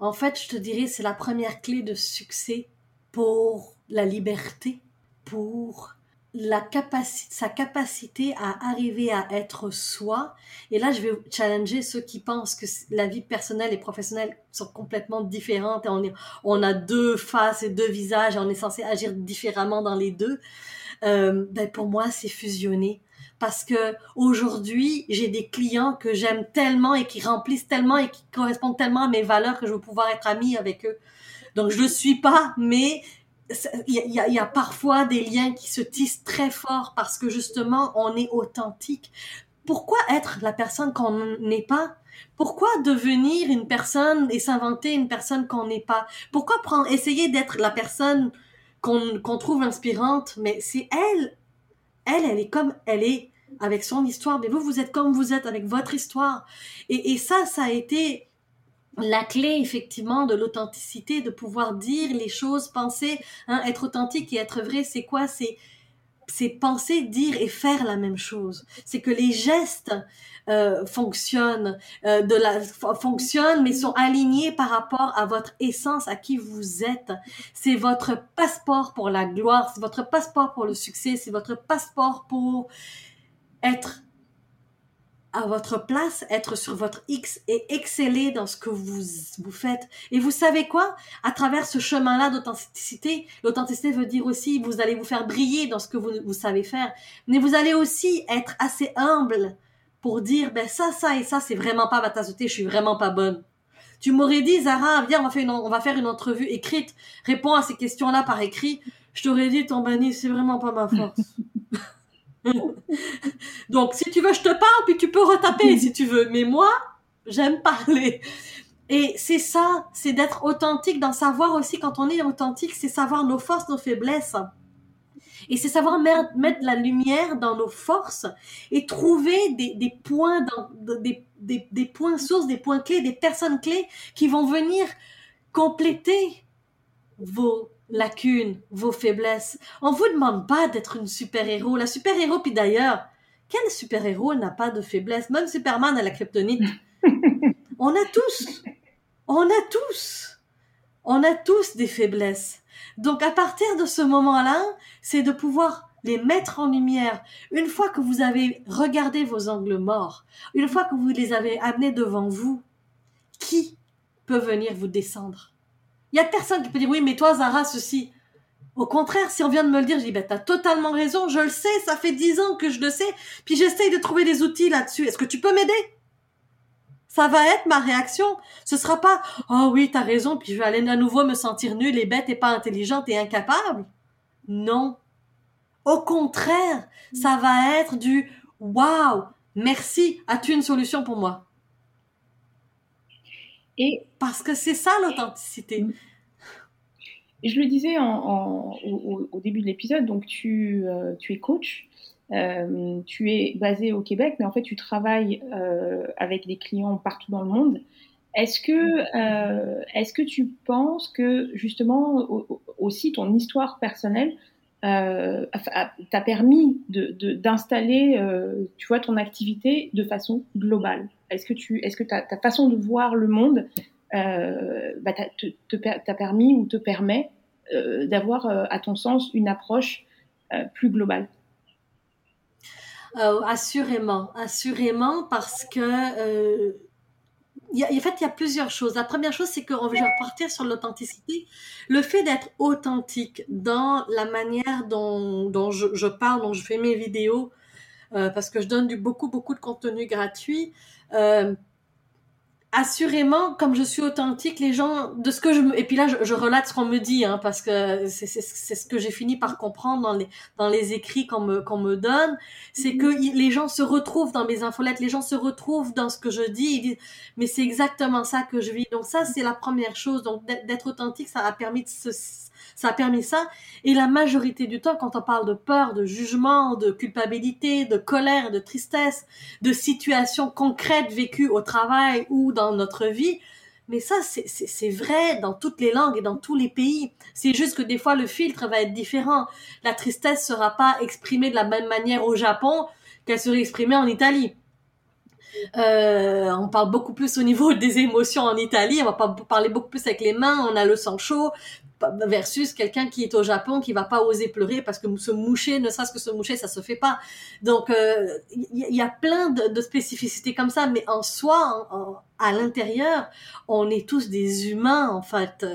en fait, je te dirais, c'est la première clé de succès pour la liberté, pour la capacité, sa capacité à arriver à être soi. Et là, je vais challenger ceux qui pensent que la vie personnelle et professionnelle sont complètement différentes et on, a deux faces et deux visages et on est censé agir différemment dans les deux. Euh, ben pour moi, c'est fusionné parce que aujourd'hui, j'ai des clients que j'aime tellement et qui remplissent tellement et qui correspondent tellement à mes valeurs que je veux pouvoir être amie avec eux. Donc je le suis pas, mais il y, a, y, a, parfois des liens qui se tissent très fort parce que justement on est authentique. Pourquoi être la personne qu'on n'est pas? Pourquoi devenir une personne et s'inventer une personne qu'on n'est pas? Pourquoi prendre, essayer d'être la personne qu'on qu'on trouve inspirante Mais c'est elle, elle, elle est comme elle est avec son histoire. Mais vous, vous êtes comme vous êtes avec votre histoire. Et, et ça, ça a été la clé effectivement de l'authenticité, de pouvoir dire les choses, penser, hein, être authentique et être vrai, c'est quoi? C'est c'est penser, dire et faire la même chose. C'est que les gestes euh, fonctionnent, euh, de la fonctionnent, mais sont alignés par rapport à votre essence, à qui vous êtes. C'est votre passeport pour la gloire, c'est votre passeport pour le succès, c'est votre passeport pour être à votre place, être sur votre X et exceller dans ce que vous, vous faites. Et vous savez quoi? À travers ce chemin-là d'authenticité, l'authenticité veut dire aussi, vous allez vous faire briller dans ce que vous, vous savez faire. Mais vous allez aussi être assez humble pour dire, ben ça, ça et ça, c'est vraiment pas ma tasse je suis vraiment pas bonne. Tu m'aurais dit, Zara, viens, on va faire une, on va faire une entrevue écrite, réponds à ces questions-là par écrit. Je t'aurais dit, ton banni, c'est vraiment pas ma force. Donc, si tu veux, je te parle, puis tu peux retaper si tu veux. Mais moi, j'aime parler. Et c'est ça, c'est d'être authentique, d'en savoir aussi quand on est authentique, c'est savoir nos forces, nos faiblesses. Et c'est savoir mettre la lumière dans nos forces et trouver des, points, dans, des points sources, des points clés, des personnes clés qui vont venir compléter vos lacunes, vos faiblesses. On vous demande pas d'être une super-héros. La super-héros, puis d'ailleurs, quel super-héros n'a pas de faiblesse? Même Superman a la kryptonite. on a tous, on a tous, on a tous des faiblesses. Donc à partir de ce moment-là, c'est de pouvoir les mettre en lumière. Une fois que vous avez regardé vos angles morts, une fois que vous les avez amenés devant vous, qui peut venir vous descendre? Il y a personne qui peut dire oui, mais toi, Zara, ceci. Au contraire, si on vient de me le dire, je dis, ben, t'as totalement raison, je le sais, ça fait dix ans que je le sais, puis j'essaye de trouver des outils là-dessus. Est-ce que tu peux m'aider? Ça va être ma réaction. Ce sera pas, oh oui, t'as raison, puis je vais aller à nouveau me sentir nulle et bête et pas intelligente et incapable. Non. Au contraire, ça va être du, waouh, merci, as-tu une solution pour moi? Et parce que c'est ça l'authenticité. Je le disais au, début de l'épisode, donc tu, euh, es coach, euh, tu es basé au Québec, mais en fait tu travailles euh, avec des clients partout dans le monde. Est-ce que, est-ce que tu penses que justement aussi ton histoire personnelle t'a permis d'installer, tu vois, ton activité de façon globale? Est-ce que tu, est-ce que ta, façon de voir le monde euh, bah, t'a permis ou te permet euh, d'avoir, euh, à ton sens, une approche plus globale? Assurément, assurément, parce que y a, en fait, il y a plusieurs choses. La première chose, c'est que je vais sur l'authenticité. Le fait d'être authentique dans la manière dont, dont je, je, parle, dont je fais mes vidéos, parce que je donne du beaucoup, beaucoup de contenu gratuit. Assurément, comme je suis authentique, les gens, de ce que je me, et puis là, je, je relate ce qu'on me dit, hein, parce que c'est ce que j'ai fini par comprendre dans les, dans les écrits qu'on me, qu'on me donne, c'est que les gens se retrouvent dans mes infolettes, les gens se retrouvent dans ce que je dis, ils disent, mais c'est exactement ça que je vis. Donc ça, c'est la première chose. Donc d'être authentique, ça a permis de se, ça a permis ça. Et la majorité du temps, quand on parle de peur, de jugement, de culpabilité, de colère, de tristesse, de situations concrètes vécues au travail ou dans notre vie, Mais ça, c'est vrai dans toutes les langues et dans tous les pays. C'est juste que des fois, le filtre va être différent. La tristesse sera pas exprimée de la même manière au Japon qu'elle serait exprimée en Italie. Euh, on parle beaucoup plus au niveau des émotions en Italie. On va pas parler beaucoup plus avec les mains. On a le sang chaud versus quelqu'un qui est au Japon qui va pas oser pleurer parce que se moucher, ne serait-ce que se moucher, ça se fait pas. Donc il euh, y, a plein de, spécificités comme ça, mais en soi, à l'intérieur, on est tous des humains en fait.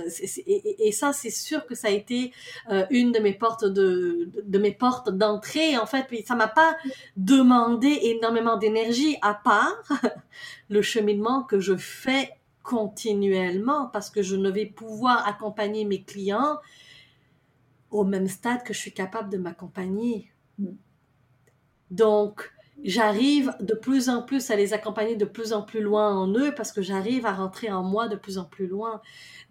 et, et, ça, c'est sûr que ça a été euh, une de mes portes de, de mes portes d'entrée en fait. Puis ça m'a pas demandé énormément d'énergie à part le cheminement que je fais continuellement parce que je ne vais pouvoir accompagner mes clients au même stade que je suis capable de m'accompagner. Mm. Donc, j'arrive de plus en plus à les accompagner de plus en plus loin en eux parce que j'arrive à rentrer en moi de plus en plus loin.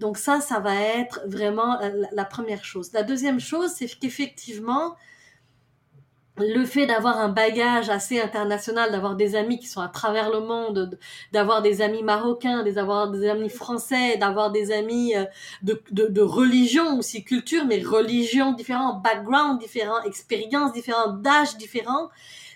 Donc ça, ça va être vraiment la première chose. La deuxième chose, c'est qu'effectivement, le fait d'avoir un bagage assez international, d'avoir des amis qui sont à travers le monde, d'avoir des amis marocains, d'avoir des amis français, d'avoir des amis euh, de, de, de, religion aussi, culture, mais religion différentes, background différents, expériences différentes, d'âge différents,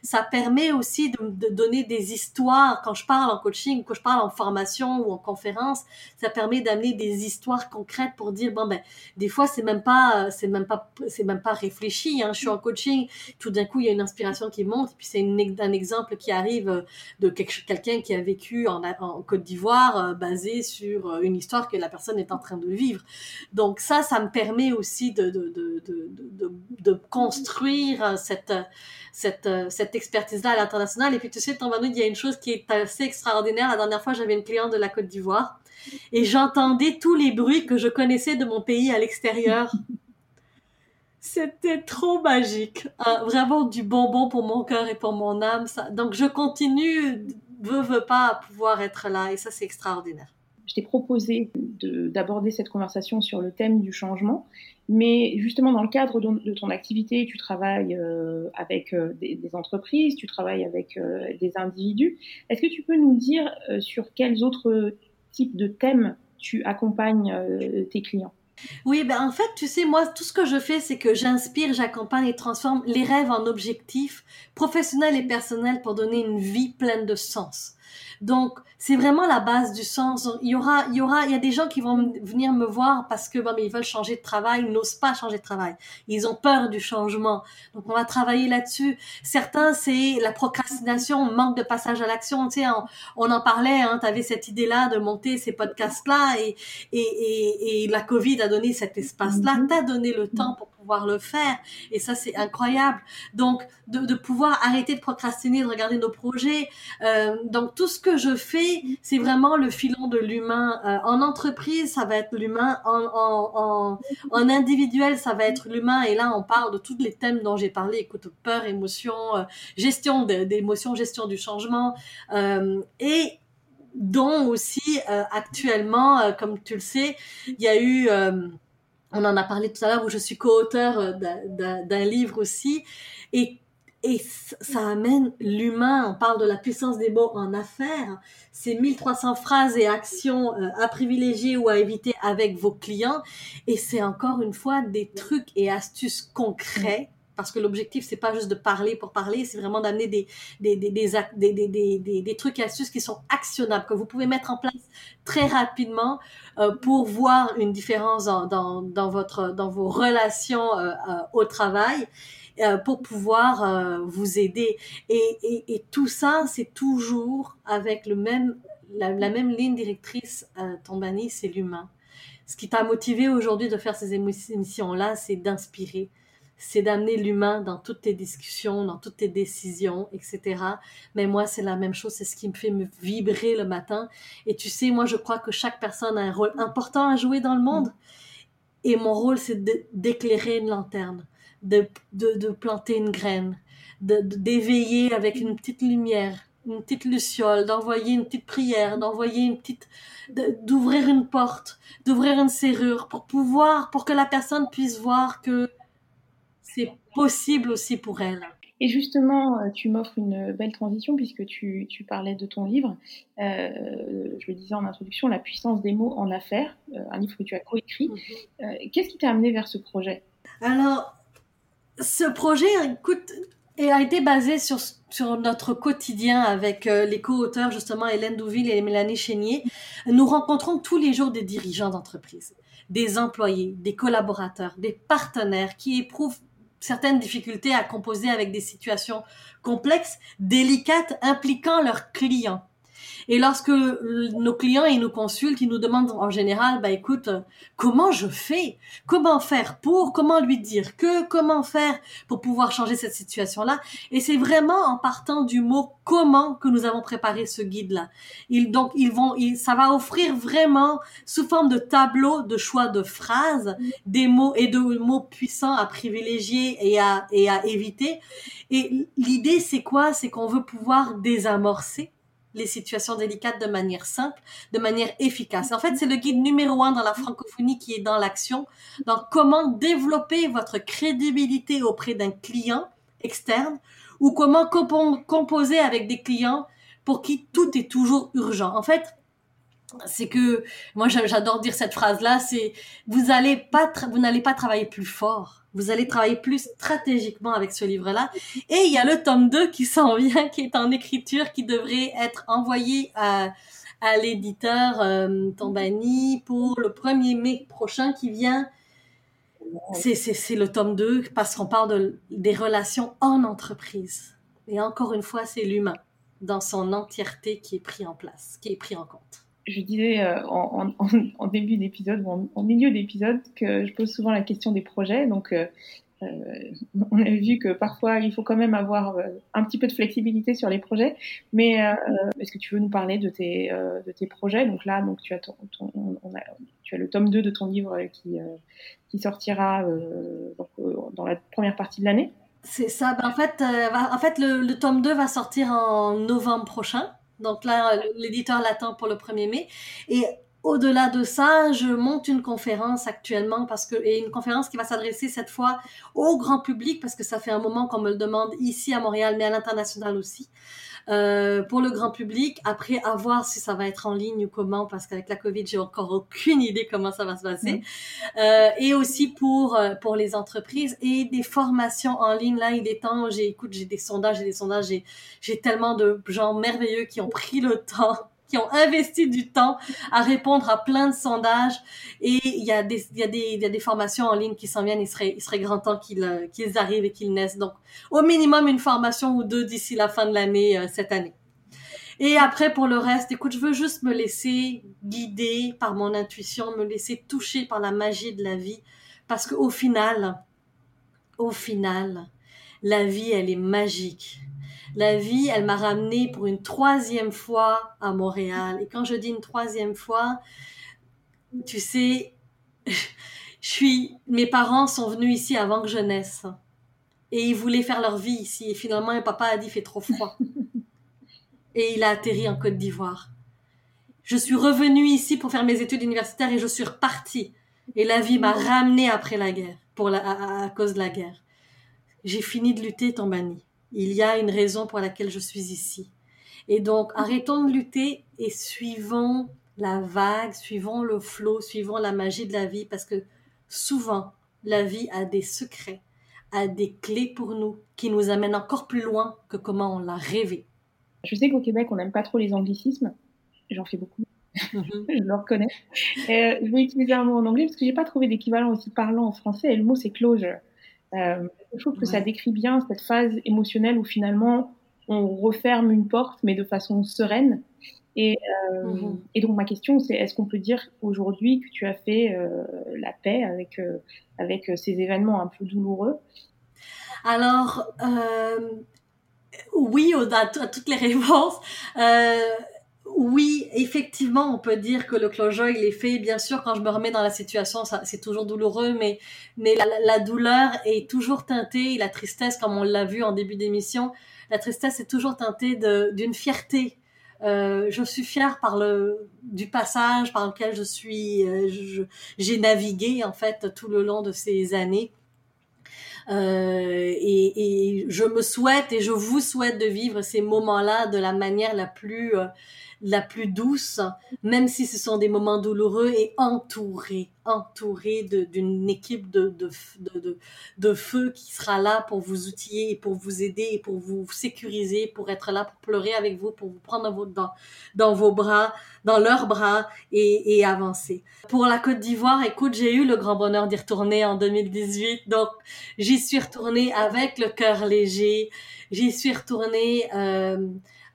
ça permet aussi de, de, donner des histoires. Quand je parle en coaching, quand je parle en formation ou en conférence, ça permet d'amener des histoires concrètes pour dire bon ben des fois c'est même pas c'est même pas c'est même pas réfléchi. Hein. Je suis en coaching, tout d'un coup il y a une inspiration qui monte, et puis c'est un exemple qui arrive euh, de quelqu'un qui a vécu en, Côte d'Ivoire euh, basé sur euh, une histoire que la personne est en train de vivre. Donc ça, ça me permet aussi de de de de, de, construire cette cette, euh, cette expertise-là à l'international. Et puis, tu sais, Tambanoud, il y a une chose qui est assez extraordinaire. La dernière fois, j'avais une cliente de la Côte d'Ivoire et j'entendais tous les bruits que je connaissais de mon pays à l'extérieur. C'était trop magique. Hein, vraiment du bonbon pour mon cœur et pour mon âme. Ça. Donc, je continue, veux, veux pas, à pouvoir être là. Et ça, c'est extraordinaire je t'ai proposé d'aborder cette conversation sur le thème du changement, mais justement dans le cadre de, ton activité, tu travailles euh, avec euh, des, entreprises, tu travailles avec euh, des individus. Est-ce que tu peux nous dire sur quels autres types de thèmes tu accompagnes tes clients? Oui, ben en fait, tu sais, moi, tout ce que je fais, c'est que j'inspire, j'accompagne et transforme les rêves en objectifs professionnels et personnels pour donner une vie pleine de sens. Donc, c'est vraiment la base du sens. Il y aura, il y aura, il y a des gens qui vont venir me voir parce que, bon, mais ils veulent changer de travail, ils n'osent pas changer de travail. Ils ont peur du changement. Donc, on va travailler là-dessus. Certains, c'est la procrastination, manque de passage à l'action. Tu sais, on, en parlait, hein, tu avais cette idée-là de monter ces podcasts-là et, et, et, et, la COVID a donné cet espace-là, mm-hmm. t'as donné le temps pour pouvoir le faire. Et ça, c'est incroyable. Donc, de, pouvoir arrêter de procrastiner, de regarder nos projets. Euh, donc, tout ce que je fais, c'est vraiment le filon de l'humain. Euh, en entreprise, ça va être l'humain. En, en, individuel, ça va être l'humain. Et là, on parle de tous les thèmes dont j'ai parlé. Écoute, peur, émotion, euh, gestion d'émotions, gestion du changement. Euh, et dont aussi euh, actuellement, euh, comme tu le sais, il y a eu on en a parlé tout à l'heure, où je suis co-auteur euh, d'un livre aussi. Et, et ça amène l'humain. On parle de la puissance des mots en affaires. C'est 1300 phrases et actions euh, à privilégier ou à éviter avec vos clients. Et c'est encore une fois des trucs et astuces concrets parce que l'objectif c'est pas juste de parler pour parler, c'est vraiment d'amener des des des des, des, trucs et astuces qui sont actionnables que vous pouvez mettre en place très rapidement euh, pour voir une différence dans, dans, dans votre dans vos relations euh, euh, au travail. pour pouvoir vous aider et, et, et tout ça c'est toujours avec le même la, même ligne directrice Tombani c'est l'humain ce qui t'a motivé aujourd'hui de faire ces émissions là c'est d'inspirer c'est d'amener l'humain dans toutes tes discussions, dans toutes tes décisions, etc. Mais moi, c'est la même chose, c'est ce qui me fait me vibrer le matin. Et tu sais, moi, je crois que chaque personne a un rôle important à jouer dans le monde. Et mon rôle, c'est d'éclairer une lanterne, de, de, planter une graine, d'éveiller avec une petite lumière, une petite luciole, d'envoyer une petite prière, d'envoyer une petite, d'ouvrir une porte, d'ouvrir une serrure pour pouvoir, pour que la personne puisse voir que c'est possible aussi pour elle. Et justement, euh, tu m'offres une belle transition puisque tu, tu parlais de ton livre. Euh, je le disais en introduction, La puissance des mots en affaires, euh, un livre que tu as coécrit. Mhm. Qu'est-ce qui t'a amené vers ce projet? Alors, ce projet, écoute, a été basé sur, sur notre quotidien avec les co-auteurs, justement Hélène Douville et Mélanie Chénier. Nous rencontrons tous les jours des dirigeants d'entreprise, des employés, des collaborateurs, des partenaires qui éprouvent certaines difficultés à composer avec des situations complexes, délicates, impliquant leurs clients. Et lorsque nos clients ils nous consultent, ils nous demandent en général, bah écoute, comment je fais? Comment faire pour Comment lui dire que Comment faire pour pouvoir changer cette situation-là? Et c'est vraiment en partant du mot comment que nous avons préparé ce guide-là. Ils donc ils vont, ça va offrir vraiment sous forme de tableau de choix de phrases, des mots et de mots puissants à privilégier et à et à éviter. Et l'idée c'est quoi? C'est qu'on veut pouvoir désamorcer les situations délicates de manière simple, de manière efficace. En fait, c'est le guide numéro un dans la francophonie qui est dans l'action, dans comment développer votre crédibilité auprès d'un client externe ou comment composer avec des clients pour qui tout est toujours urgent. En fait, c'est que moi j'adore dire cette phrase là c'est vous allez pas n'allez pas travailler plus fort. Vous allez travailler plus stratégiquement avec ce livre là et il y a le tome 2 qui s'en vient qui est en écriture qui devrait être envoyé à l'éditeur euh, Tombani pour le 1er mai prochain qui vient. C'est le tome 2 parce qu'on parle de, des relations en entreprise. Et encore une fois c'est l'humain dans son entièreté qui est pris en place qui est pris en compte je disais euh, en, en, en, début d'épisode ou en, milieu d'épisode que je pose souvent la question des projets. Donc, euh, euh, on a vu que parfois il faut quand même avoir un petit peu de flexibilité sur les projets. Mais est-ce que tu veux nous parler de tes, de tes projets? Donc là, donc tu as, ton, on a, tu as le tome 2 de ton livre qui, qui sortira donc, dans la première partie de l'année. C'est ça. Ben, en fait, en fait le, le, tome 2 va sortir en novembre prochain. Donc là, l'éditeur l'attend pour le 1er mai. Et au-delà de ça, je monte une conférence actuellement parce que et une conférence qui va s'adresser cette fois au grand public parce que ça fait un moment qu'on me le demande ici à Montréal mais à l'international aussi. Euh, pour le grand public. Après, à voir si ça va être en ligne ou comment, parce qu'avec la Covid, j'ai encore aucune idée comment ça va se passer. Euh, et aussi pour euh, pour les entreprises et des formations en ligne. Là, il est temps. J'ai écoute, j'ai des sondages, j'ai des sondages. J'ai j'ai tellement de gens merveilleux qui ont pris le temps qui ont investi du temps à répondre à plein de sondages. Et il y a des, il y a des, il y a des formations en ligne qui s'en viennent. Il serait, il serait grand temps qu'ils, euh, arrivent et qu'ils naissent. Donc, au minimum, une formation ou deux d'ici la fin de l'année, euh, cette année. Et après, pour le reste, écoute, je veux juste me laisser guider par mon intuition, me laisser toucher par la magie de la vie. Parce qu'au final, au final, la vie, elle est magique la vie, elle m'a ramené pour une troisième fois à Montréal. Et quand je dis une troisième fois, tu sais, je suis, mes parents sont venus ici avant que je naisse. Et ils voulaient faire leur vie ici. Et finalement, mon papa a dit, il fait trop froid. Et il a atterri en Côte d'Ivoire. Je suis revenue ici pour faire mes études universitaires et je suis repartie. Et la vie m'a ramené après la guerre, pour la, à, cause de la guerre. J'ai fini de lutter, Tombani il y a une raison pour laquelle je suis ici. Et donc, arrêtons de lutter et suivons la vague, suivons le flot, suivons la magie de la vie, parce que souvent, la vie a des secrets, a des clés pour nous qui nous amènent encore plus loin que comment on l'a rêvé. Je sais qu'au Québec, on n'aime pas trop les anglicismes. J'en fais beaucoup. Mhm. je le reconnais. Euh, je vais utiliser un mot en anglais parce que j'ai pas trouvé d'équivalent aussi parlant en français. Et le mot c'est closure. Euh, je trouve que ça décrit bien cette phase émotionnelle où finalement on referme une porte, mais de façon sereine. Et, euh, mhm. et donc ma question, c'est est-ce qu'on peut dire aujourd'hui que tu as fait euh, la paix avec avec ces événements un peu douloureux? Alors oui, à, toutes les réponses. Oui, effectivement, on peut dire que le closure, il est fait. Bien sûr, quand je me remets dans la situation, c'est toujours douloureux, mais, mais la, douleur est toujours teintée, la tristesse, comme on l'a vu en début d'émission, la tristesse est toujours teintée d'une fierté. Euh, je suis fière du passage par lequel je suis, euh, j'ai navigué en fait tout le long de ces années. Euh, et, je me souhaite et je vous souhaite de vivre ces moments-là de la manière la plus la plus douce, même si ce sont des moments douloureux et entouré, entouré d'une équipe de, de, de, de, feu qui sera là pour vous outiller et pour vous aider et pour vous sécuriser, pour être là pour pleurer avec vous, pour vous prendre dans, dans vos bras, dans leurs bras et, et avancer. Pour la Côte d'Ivoire, écoute, j'ai eu le grand bonheur d'y retourner en 2018, donc j'y suis retournée avec le cœur léger, j'y suis retournée... Euh,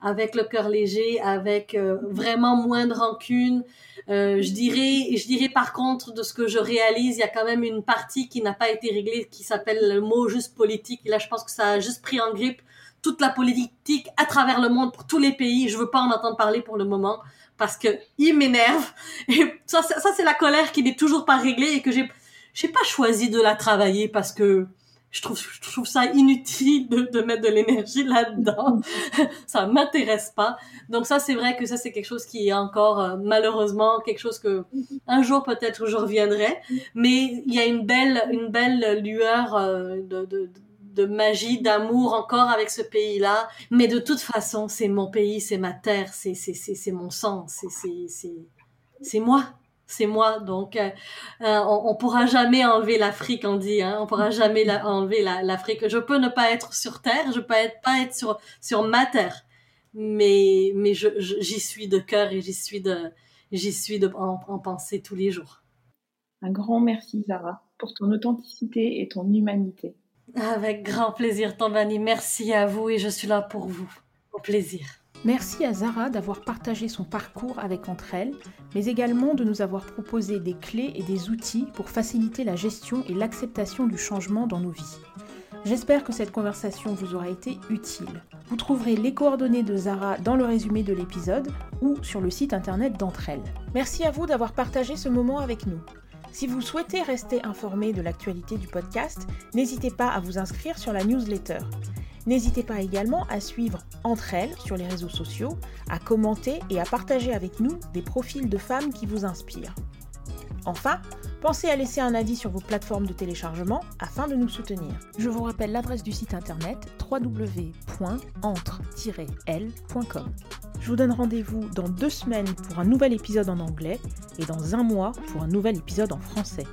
avec le cœur léger, avec euh, vraiment moins de rancune. Euh, je dirais, je dirais par contre de ce que je réalise, il y a quand même une partie qui n'a pas été réglée, qui s'appelle le mot juste politique. Et là, je pense que ça a juste pris en grippe toute la politique à travers le monde pour tous les pays. Je veux pas en entendre parler pour le moment parce que il m'énerve. Et ça, ça, c'est la colère qui n'est toujours pas réglée et que j'ai, j'ai pas choisi de la travailler parce que je trouve, je trouve ça inutile de, de mettre de l'énergie là-dedans. ça m'intéresse pas. Donc ça, c'est vrai que ça, c'est quelque chose qui est encore, euh, malheureusement, quelque chose que un jour peut-être je reviendrai. Mais il y a une belle, une belle lueur euh, de, de, de magie, d'amour encore avec ce pays-là. Mais de toute façon, c'est mon pays, c'est ma terre, c'est, c'est, c'est, mon sang, c'est, c'est, c'est, c'est moi c'est moi. Donc, euh, euh, on, on, pourra jamais enlever l'Afrique, on dit. Hein, on pourra jamais enlever l'Afrique. je peux ne pas être sur Terre, je peux être, pas être sur sur ma terre, mais mais je, j'y suis de cœur et j'y suis de j'y suis de en, en, pensée tous les jours. Un grand merci Zara pour ton authenticité et ton humanité. Avec grand plaisir, Tambani. Merci à vous et je suis là pour vous. Au plaisir. Merci à Zara d'avoir partagé son parcours avec entre elles, mais également de nous avoir proposé des clés et des outils pour faciliter la gestion et l'acceptation du changement dans nos vies. J'espère que cette conversation vous aura été utile. Vous trouverez les coordonnées de Zara dans le résumé de l'épisode ou sur le site internet d'entre elles. Merci à vous d'avoir partagé ce moment avec nous. Si vous souhaitez rester informé de l'actualité du podcast, n'hésitez pas à vous inscrire sur la newsletter. N'hésitez pas également à suivre entre elles sur les réseaux sociaux, à commenter et à partager avec nous des profils de femmes qui vous inspirent. Enfin, pensez à laisser un avis sur vos plateformes de téléchargement afin de nous soutenir. Je vous rappelle l'adresse du site internet www.entre-l.com. Je vous donne rendez-vous dans deux semaines pour un nouvel épisode en anglais et dans un mois pour un nouvel épisode en français.